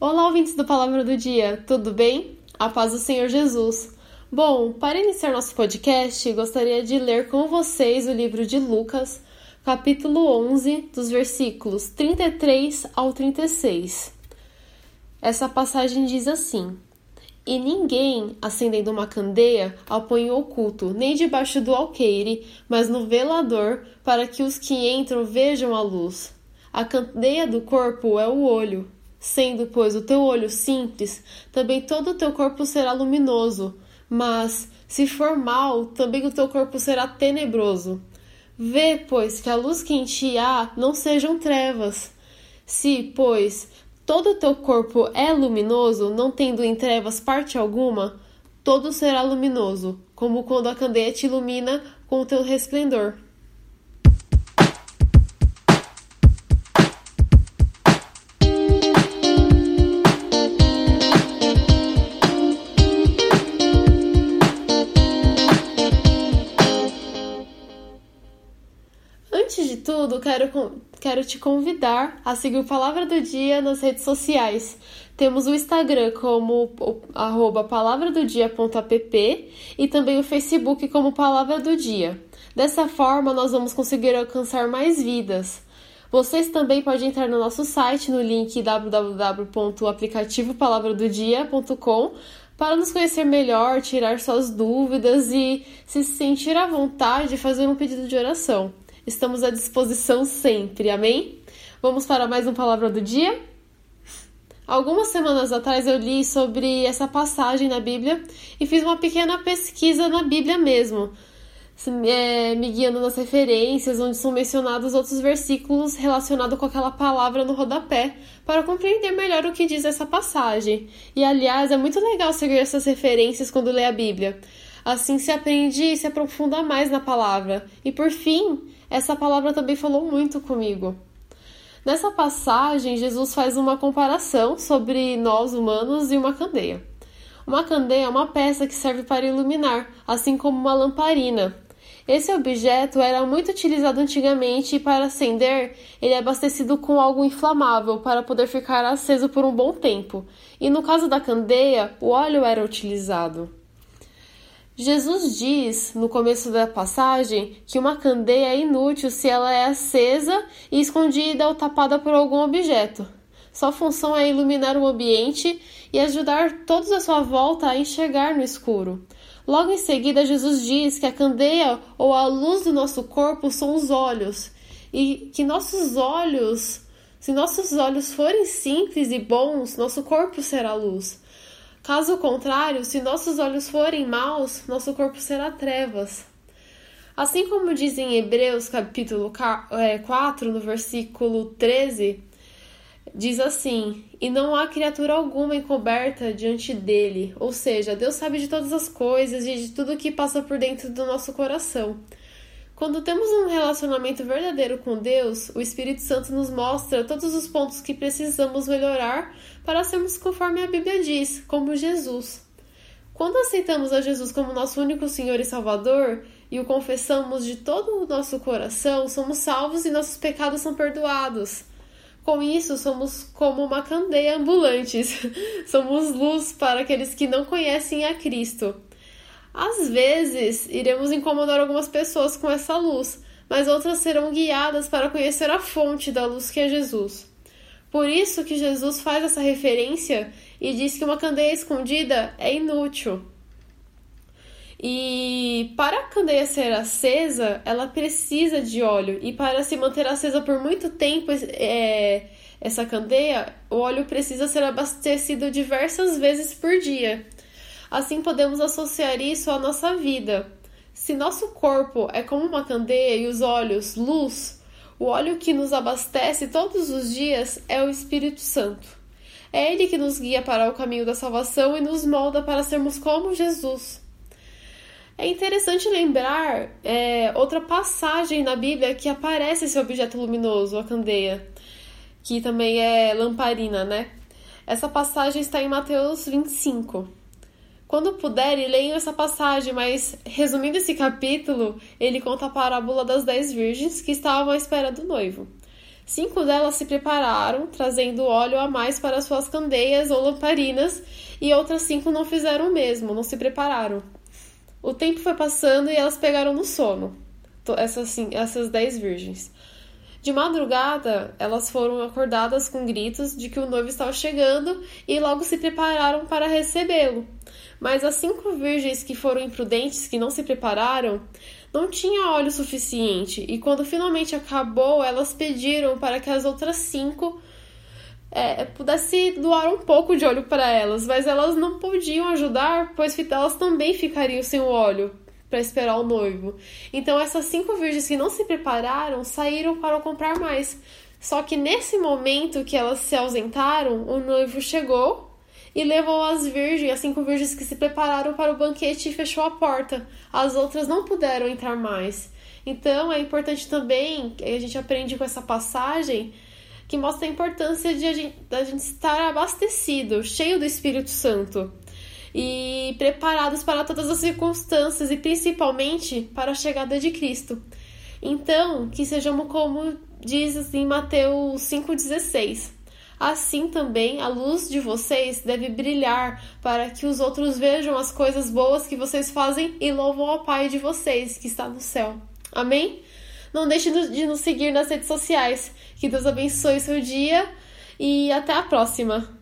Olá, ouvintes do Palavra do Dia, tudo bem? A paz do Senhor Jesus. Bom, para iniciar nosso podcast, gostaria de ler com vocês o livro de Lucas, capítulo 11, dos versículos 33 ao 36. Essa passagem diz assim: E ninguém, acendendo uma candeia, a põe oculto, nem debaixo do alqueire, mas no velador, para que os que entram vejam a luz. A candeia do corpo é o olho. Sendo, pois, o teu olho simples, também todo o teu corpo será luminoso. Mas, se for mal, também o teu corpo será tenebroso. Vê, pois, que a luz que em ti há não sejam trevas. Se, pois, todo o teu corpo é luminoso, não tendo em trevas parte alguma, todo será luminoso, como quando a candeia te ilumina com o teu resplendor. Tudo, quero, quero te convidar a seguir o Palavra do Dia nas redes sociais. Temos o Instagram como arroba palavradodia.app e também o Facebook como Palavra do Dia. Dessa forma, nós vamos conseguir alcançar mais vidas. Vocês também podem entrar no nosso site no link www.aplicativopalavradodia.com para nos conhecer melhor, tirar suas dúvidas e se sentir à vontade de fazer um pedido de oração. Estamos à disposição sempre, amém? Vamos para mais uma palavra do dia? Algumas semanas atrás eu li sobre essa passagem na Bíblia e fiz uma pequena pesquisa na Bíblia mesmo, é, me guiando nas referências onde são mencionados outros versículos relacionados com aquela palavra no rodapé, para compreender melhor o que diz essa passagem. E aliás, é muito legal seguir essas referências quando lê a Bíblia. Assim se aprende e se aprofunda mais na palavra. E por fim, essa palavra também falou muito comigo. Nessa passagem, Jesus faz uma comparação sobre nós humanos e uma candeia. Uma candeia é uma peça que serve para iluminar, assim como uma lamparina. Esse objeto era muito utilizado antigamente e para acender, ele é abastecido com algo inflamável para poder ficar aceso por um bom tempo. E no caso da candeia, o óleo era utilizado. Jesus diz, no começo da passagem, que uma candeia é inútil se ela é acesa e escondida ou tapada por algum objeto. Sua função é iluminar o ambiente e ajudar todos à sua volta a enxergar no escuro. Logo em seguida, Jesus diz que a candeia ou a luz do nosso corpo são os olhos e que nossos olhos, se nossos olhos forem simples e bons, nosso corpo será luz. Caso contrário, se nossos olhos forem maus, nosso corpo será trevas. Assim como diz em Hebreus capítulo 4, é, no versículo 13, diz assim: E não há criatura alguma encoberta diante dele. Ou seja, Deus sabe de todas as coisas e de tudo que passa por dentro do nosso coração. Quando temos um relacionamento verdadeiro com Deus, o Espírito Santo nos mostra todos os pontos que precisamos melhorar para sermos conforme a Bíblia diz, como Jesus. Quando aceitamos a Jesus como nosso único Senhor e Salvador e o confessamos de todo o nosso coração, somos salvos e nossos pecados são perdoados. Com isso, somos como uma candeia ambulantes. somos luz para aqueles que não conhecem a Cristo. Às vezes, iremos incomodar algumas pessoas com essa luz, mas outras serão guiadas para conhecer a fonte da luz que é Jesus. Por isso que Jesus faz essa referência e diz que uma candeia escondida é inútil. E para a candeia ser acesa, ela precisa de óleo. E para se manter acesa por muito tempo, é, essa candeia, o óleo precisa ser abastecido diversas vezes por dia. Assim podemos associar isso à nossa vida. Se nosso corpo é como uma candeia e os olhos luz, o óleo que nos abastece todos os dias é o Espírito Santo. É ele que nos guia para o caminho da salvação e nos molda para sermos como Jesus. É interessante lembrar é, outra passagem na Bíblia que aparece esse objeto luminoso, a candeia, que também é lamparina, né? Essa passagem está em Mateus 25. Quando puderem, leiam essa passagem, mas resumindo esse capítulo, ele conta a parábola das dez virgens que estavam à espera do noivo. Cinco delas se prepararam, trazendo óleo a mais para suas candeias ou lamparinas, e outras cinco não fizeram o mesmo, não se prepararam. O tempo foi passando e elas pegaram no sono, essas, essas dez virgens. De madrugada, elas foram acordadas com gritos de que o noivo estava chegando e logo se prepararam para recebê-lo. Mas as cinco virgens que foram imprudentes, que não se prepararam, não tinha óleo suficiente, e quando finalmente acabou, elas pediram para que as outras cinco é, pudesse doar um pouco de óleo para elas, mas elas não podiam ajudar, pois elas também ficariam sem o óleo para esperar o noivo. Então essas cinco virgens que não se prepararam saíram para comprar mais. Só que nesse momento que elas se ausentaram, o noivo chegou e levou as virgens, as cinco virgens que se prepararam para o banquete e fechou a porta. As outras não puderam entrar mais. Então é importante também, a gente aprende com essa passagem, que mostra a importância de a gente, da gente estar abastecido, cheio do Espírito Santo e preparados para todas as circunstâncias e principalmente para a chegada de Cristo. Então, que sejamos como diz em assim, Mateus 5,16 assim também a luz de vocês deve brilhar para que os outros vejam as coisas boas que vocês fazem e louvam ao Pai de vocês que está no céu. Amém? Não deixe de nos seguir nas redes sociais. Que Deus abençoe seu dia e até a próxima!